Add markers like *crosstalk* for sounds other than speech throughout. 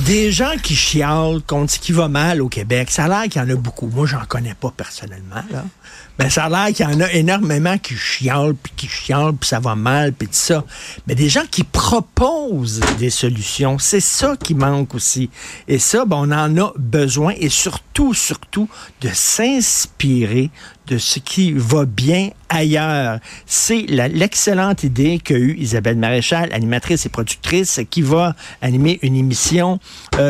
Des gens qui chialent contre ce qui va mal au Québec, ça a l'air qu'il y en a beaucoup. Moi, j'en connais pas personnellement, là. Mais ça a l'air qu'il y en a énormément qui chialent, puis qui chialent, puis ça va mal, puis tout ça. Mais des gens qui proposent des solutions, c'est ça qui manque aussi. Et ça, ben, on en a besoin, et surtout, surtout, de s'inspirer de ce qui va bien ailleurs. C'est l'excellente idée qu'a eue Isabelle Maréchal, animatrice et productrice, qui va animer une émission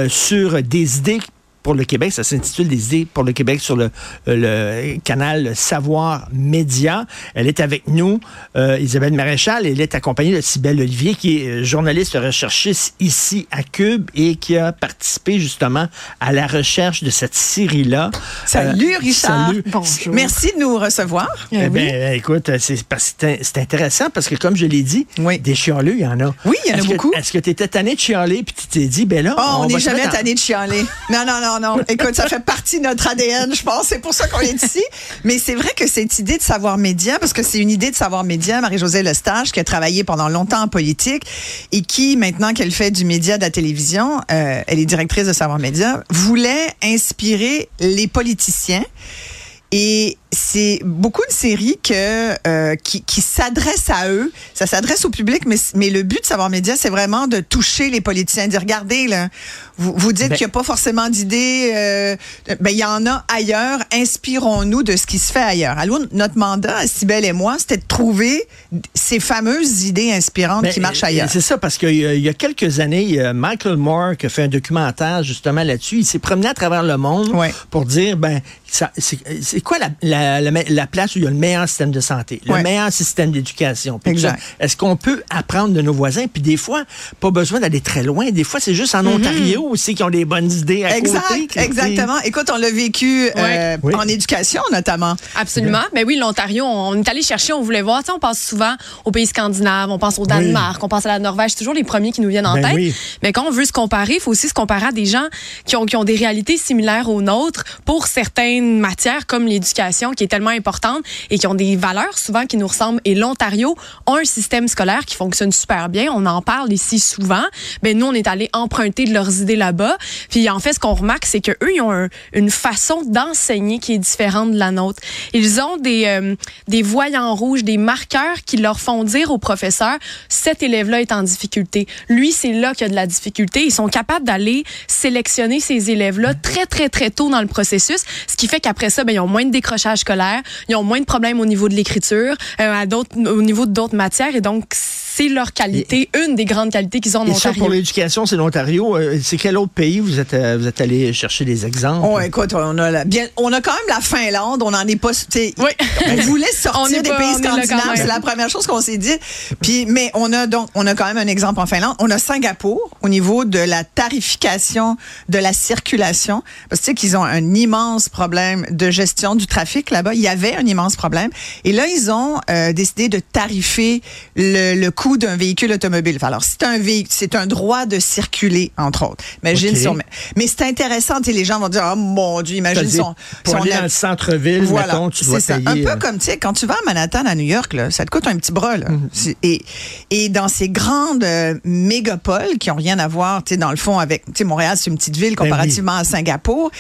sur des idées pour le Québec. Ça s'intitule Des idées pour le Québec sur le, euh, le canal Savoir Média. Elle est avec nous, euh, Isabelle Maréchal. Elle est accompagnée de Cybelle Olivier, qui est euh, journaliste recherchiste ici à Cube et qui a participé justement à la recherche de cette série-là. Salut, Richard. Salut. Bonjour. Merci de nous recevoir. Eh, eh bien, écoute, c'est intéressant parce que, comme je l'ai dit, des chialeux, il y en a. Oui, il y en a beaucoup. Est-ce que tu étais tanné de chialer puis tu t'es dit, ben là, oh, on n'est jamais tanné de chialer. *laughs* non, non, non non, non. Écoute, ça fait partie de notre ADN, je pense. C'est pour ça qu'on est ici. Mais c'est vrai que cette idée de savoir média, parce que c'est une idée de savoir média, Marie-Josée Lestage, qui a travaillé pendant longtemps en politique et qui, maintenant qu'elle fait du média de la télévision, euh, elle est directrice de savoir média, voulait inspirer les politiciens et c'est beaucoup de séries que, euh, qui, qui s'adressent à eux. Ça s'adresse au public, mais, mais le but de Savoir Média, c'est vraiment de toucher les politiciens, de dire, regardez, là, vous, vous dites ben qu'il n'y a pas forcément d'idées, euh, ben, il y en a ailleurs. Inspirons-nous de ce qui se fait ailleurs. Alors, notre mandat, Sybelle et moi, c'était de trouver ces fameuses idées inspirantes ben, qui marchent ailleurs. C'est ça, parce qu'il y a quelques années, Michael Moore qui a fait un documentaire justement là-dessus. Il s'est promené à travers le monde pour dire, ben, c'est quoi la, la la, place où il y a le meilleur système de santé, le meilleur système d'éducation. Est-ce qu'on peut apprendre de nos voisins? Puis des fois, pas besoin d'aller très loin. Des fois, c'est juste en mm-hmm. Ontario aussi qui ont des bonnes idées à exact, côté. Exactement. Écoute, on l'a vécu euh, en éducation notamment. Absolument. Mais oui, l'Ontario, on est allé chercher, on voulait voir. on pense souvent aux pays scandinaves, on pense au Danemark, on pense à la Norvège. C'est toujours les premiers qui nous viennent en ben tête. Mais quand on veut se comparer, il faut aussi se comparer à des gens qui ont, qui ont des réalités similaires aux nôtres pour certaines matières comme l'éducation qui est tellement importante et qui ont des valeurs souvent qui nous ressemblent. Et l'Ontario a un système scolaire qui fonctionne super bien. On en parle ici souvent. Ben nous, on est allé emprunter de leurs idées là-bas. Puis en fait, ce qu'on remarque, c'est que eux, ils ont une façon d'enseigner qui est différente de la nôtre. Ils ont des euh, des voyants rouges, des marqueurs qui leur font dire aux professeurs cet élève-là est en difficulté. Lui, c'est là qu'il y a de la difficulté. Ils sont capables d'aller sélectionner ces élèves-là très très très tôt dans le processus, ce qui fait qu'après ça, ben ils ont moins de décrochage scolaire, ils ont moins de problèmes au niveau de l'écriture, euh, à d'autres, au niveau d'autres matières, et donc c'est leur qualité, une des grandes qualités qu'ils ont en et Ontario. Ça pour l'éducation, c'est l'Ontario. Euh, c'est quel autre pays vous êtes euh, vous êtes allé chercher des exemples? Oh, écoute, on a bien, on a quand même la Finlande. On n'en est pas. Oui. On voulait sortir des pays scandinaves. C'est la première chose qu'on s'est dit. Puis, mais on a donc, on a quand même un exemple en Finlande. On a Singapour au niveau de la tarification de la circulation, parce que tu sais qu'ils ont un immense problème de gestion du trafic là-bas. Il y avait un immense problème. Et là, ils ont euh, décidé de tarifer le, le coût d'un véhicule automobile. Alors, c'est un véhicule, c'est un droit de circuler, entre autres. Imagine si on mais c'est intéressant, et les gens vont dire, oh mon Dieu, imagine si on, pour aller dans le centre-ville, voilà, mettons, tu dois ça. payer. Un peu euh, comme, tu sais, quand tu vas à Manhattan, à New York, là, ça te coûte un petit bras, là. Mhm. Et, et dans ces grandes euh, mégapoles qui ont rien à voir, tu sais, dans le fond, avec, tu sais, Montréal, c'est une petite ville ben comparativement à Singapour.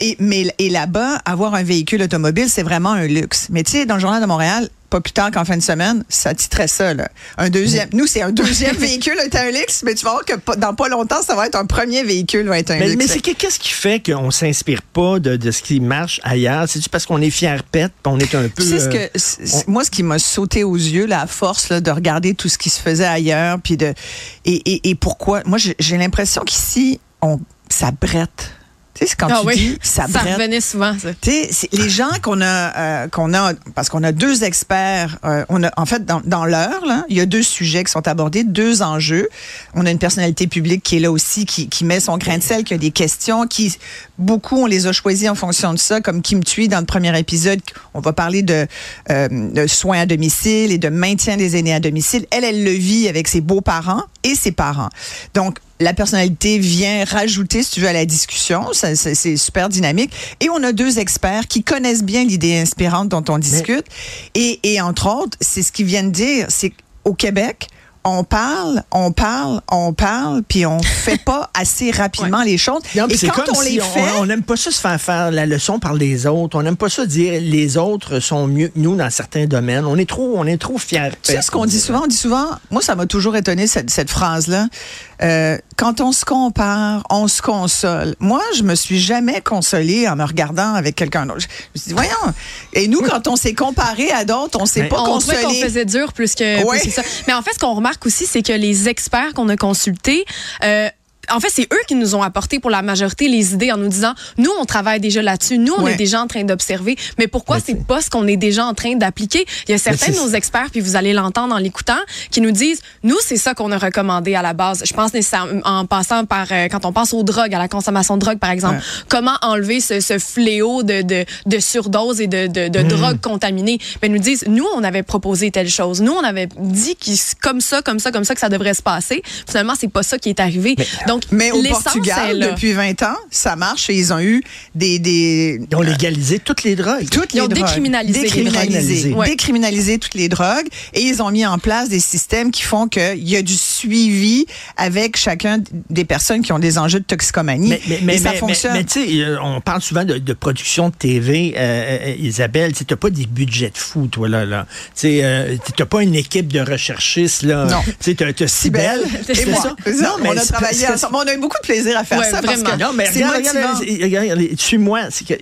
Et, mais, et là-bas, avoir un véhicule automobile, c'est vraiment un luxe. Mais tu sais, dans le Journal de Montréal, pas plus tard qu'en fin de semaine, ça titrait ça. Là. Un deuxième. Nous, c'est un deuxième *laughs* véhicule, un luxe, mais tu vas voir que dans pas longtemps, ça va être un premier véhicule, va être un mais, Mais c'est qu'est-ce qui fait qu'on s'inspire pas de, ce qui marche ailleurs? C'est parce qu'on est fier pète, on est un peu. Tu sais ce que euh, moi, ce qui m'a sauté aux yeux, la force là, de regarder tout ce qui se faisait ailleurs, puis de et, et, et pourquoi? Moi, j'ai l'impression qu'ici, on ça brette tu sais, quand ah tu dis *laughs* ça, ça revenait souvent. Ça. Tu sais, les gens qu'on a, euh, qu'on a, parce qu'on a deux experts. Euh, on a, en fait, dans, dans l'heure, là, il y a deux sujets qui sont abordés, deux enjeux. On a une personnalité publique qui est là aussi, qui, qui met son grain de sel, qui a des questions, qui beaucoup on les a choisis en fonction de ça, comme Kim Thuy dans le premier épisode. On va parler de, euh, de soins à domicile et de maintien des aînés à domicile. Elle, elle le vit avec ses beaux-parents et ses parents. Donc la personnalité vient rajouter, si tu veux, à la discussion. C'est super dynamique. Et on a deux experts qui connaissent bien l'idée inspirante dont on discute. Et, et entre autres, c'est ce qu'ils viennent dire, c'est au Québec, on parle, on parle, on parle, puis on *laughs* fait pas assez rapidement les choses. et quand on les fait, on n'aime pas ça se faire faire la leçon par les autres. On n'aime pas ça dire les autres sont mieux que nous dans certains domaines. On est trop, on est trop fiers. Tu sais ce qu'on dit souvent, on dit souvent. Moi, ça m'a toujours étonné cette, cette phrase là. Euh, quand on se compare, on se console. Moi, je me suis jamais consolée en me regardant avec quelqu'un d'autre. Je me suis dit, voyons. Et nous, quand on s'est comparé à d'autres, on s'est pas on consolé. On faisait dur plus que, plus que ça. Mais en fait, ce qu'on remarque aussi, c'est que les experts qu'on a consultés euh, en fait, c'est eux qui nous ont apporté pour la majorité les idées en nous disant, nous, on travaille déjà là-dessus, nous, on est déjà en train d'observer, mais pourquoi c'est pas ce qu'on est déjà en train d'appliquer? Il y a certains de nos experts, puis vous allez l'entendre en l'écoutant, qui nous disent, nous, c'est ça qu'on a recommandé à la base. Je pense nécessairement en passant par, euh, quand on pense aux drogues, à la consommation de drogue, par exemple, comment enlever ce, ce fléau de, de, de, surdose et de, de, de mmh. drogue contaminée. Mais nous disent, nous, on avait proposé telle chose. Nous, on avait dit qu comme ça, comme ça, comme ça, que ça devrait se passer. Finalement, c'est pas ça qui est arrivé. Donc, mais au Portugal, depuis 20 ans, ça marche et ils ont eu des... des ils ont légalisé toutes les drogues. Toutes ils les ont drogues. décriminalisé, décriminalisé, décriminalisé. Toutes les drogues et ils ont mis en place des systèmes qui font qu'il y a du suivi avec chacun des personnes qui ont des enjeux de toxicomanie. Mais, mais, mais ça fonctionne. Mais, tu sais, euh, on parle souvent de, de production de TV, euh, euh Isabelle. Tu n'as pas des budgets de fou, toi, là. là. Tu euh, n'as pas une équipe de recherchistes, là. Non. Tu sais, tu as Cybelle. C'est ça. Non, mais on a travaillé ensemble. On a eu beaucoup de plaisir à faire ça. Vraiment. Parce que non, mais regarde, regarde, suis-moi. C'est que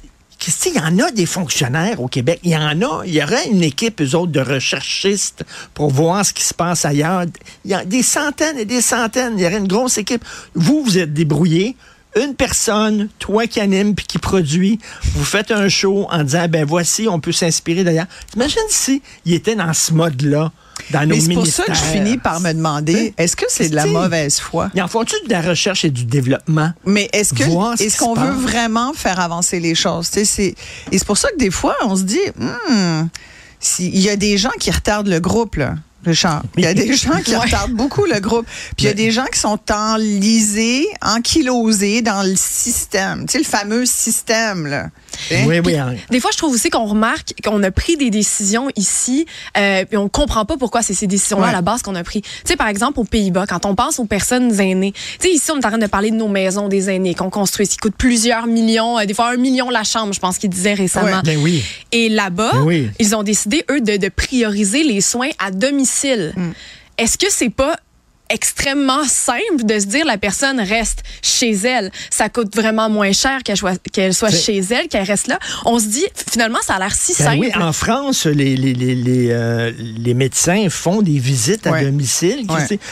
il y en a des fonctionnaires au Québec. Il y en a. Il y aurait une équipe, eux autres, de recherchistes pour voir ce qui se passe ailleurs. Il y a des centaines et des centaines. Il y aurait une grosse équipe. Vous, vous êtes débrouillés. Une personne, toi qui anime puis qui produit, vous faites un show en disant, ben voici, on peut s'inspirer d'ailleurs. Imagine si il était dans ce mode-là. Mais c'est pour ça que je finis par me demander, est-ce que c'est de la mauvaise foi? Il en faut-tu de la recherche et du développement? Mais est-ce que est-ce qu'on veut vraiment faire avancer les choses? et c'est pour ça que des fois, on se dit, hmm, il y a des gens qui retardent le groupe, là. Richard. *laughs* Il y a des gens qui retardent beaucoup le groupe. Puis il y a des gens qui sont enlisés, ankylosés dans le système. Tu sais, le fameux système, là. Hein? Oui, oui. Hein. Des fois, je trouve aussi qu'on remarque qu'on a pris des décisions ici, euh, puis on comprend pas pourquoi c'est ces décisions-là à la base qu'on a pris. Tu sais, par exemple, aux Pays-Bas, quand on pense aux personnes aînées, tu sais, ici, on est en train de parler de nos maisons des aînés qu'on construit, qui coûtent plusieurs millions, euh, des fois un million la chambre, je pense qu'ils disaient récemment. Ben oui. Et là-bas, ben ils ont décidé, eux, de, de prioriser les soins à domicile Mm. Est-ce que c'est pas extrêmement simple de se dire la personne reste chez elle. Ça coûte vraiment moins cher qu'elle soit, qu'elle soit chez elle, qu'elle reste là. On se dit, finalement, ça a l'air si ben simple. Oui, en France, les, les, les, les, euh, les médecins font des visites à domicile.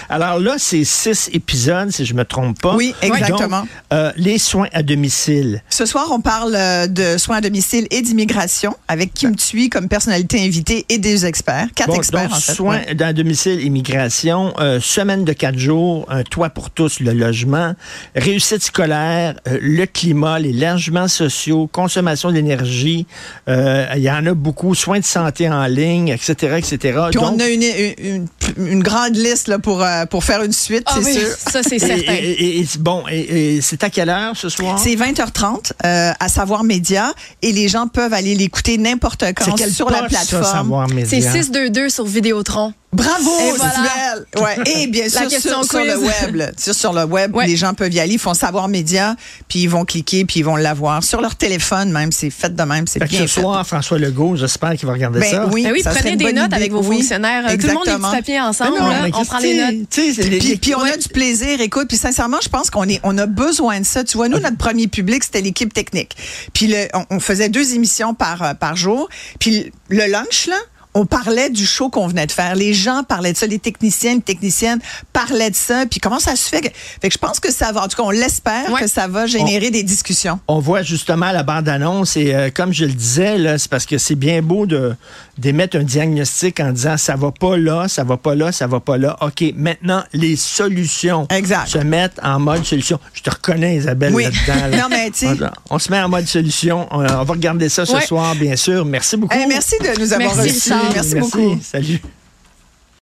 Alors là, c'est six épisodes, si je me trompe pas. Oui, exactement. euh, les soins à domicile. Ce soir, on parle euh, de soins à domicile et d'immigration avec Kim Thuy comme personnalité invitée et des experts. Quatre experts, donc, en fait. Soins à domicile, immigration, euh, semaine de quatre jours, un toit pour tous, le logement, réussite scolaire, euh, le climat, les logements sociaux, consommation d'énergie. Euh, il y en a beaucoup, soins de santé en ligne, etc., etc. Puis on a une, une, grande liste là, pour, euh, pour faire une suite, ah c'est sûr. Ça, c'est certain. Et, bon, et, c'est à quelle heure ce soir? C'est 20h30 à Savoir Média et les gens peuvent aller l'écouter n'importe quand sur la plateforme. C'est 622 sur Vidéotron. Bravo, et Ouais. Et bien sûr, sur, sur, le web, sur, sur le web, les gens peuvent y aller, ils font savoir média, puis ils vont cliquer, puis ils vont l'avoir sur leur téléphone même. C'est fait de même, c'est bien ce soir, François Legault, j'espère qu'il va regarder ben ça. Oui, ben oui prenez des notes avec vos fonctionnaires. Tout le monde est petit papier ensemble. on prend les notes. Puis, puis on a du plaisir. Écoute, puis sincèrement, je pense qu'on est, on a besoin de ça. Tu vois, nous, notre premier public, c'était l'équipe technique. Puis le, on, on, faisait deux émissions par euh, par jour. Puis le lunch là on parlait du show qu'on venait de faire. Les gens parlaient de ça, les techniciens, les techniciennes parlaient de ça. Puis comment ça se fait? Que, fait que je pense que ça va, en tout cas, on l'espère que ça va générer des discussions. On voit justement la bande-annonce et euh, comme je le disais, c'est parce que c'est bien beau de d'émettre un diagnostic en disant ça va pas là, ça va pas là, ça va pas là. OK, maintenant, les solutions exact. se mettent en mode solution. Je te reconnais, Isabelle, là-dedans. *laughs* non, mais on, on, se met en mode solution. On, va regarder ça ce soir, bien sûr. Merci beaucoup. merci de nous avoir reçus. Merci, beaucoup. Salut.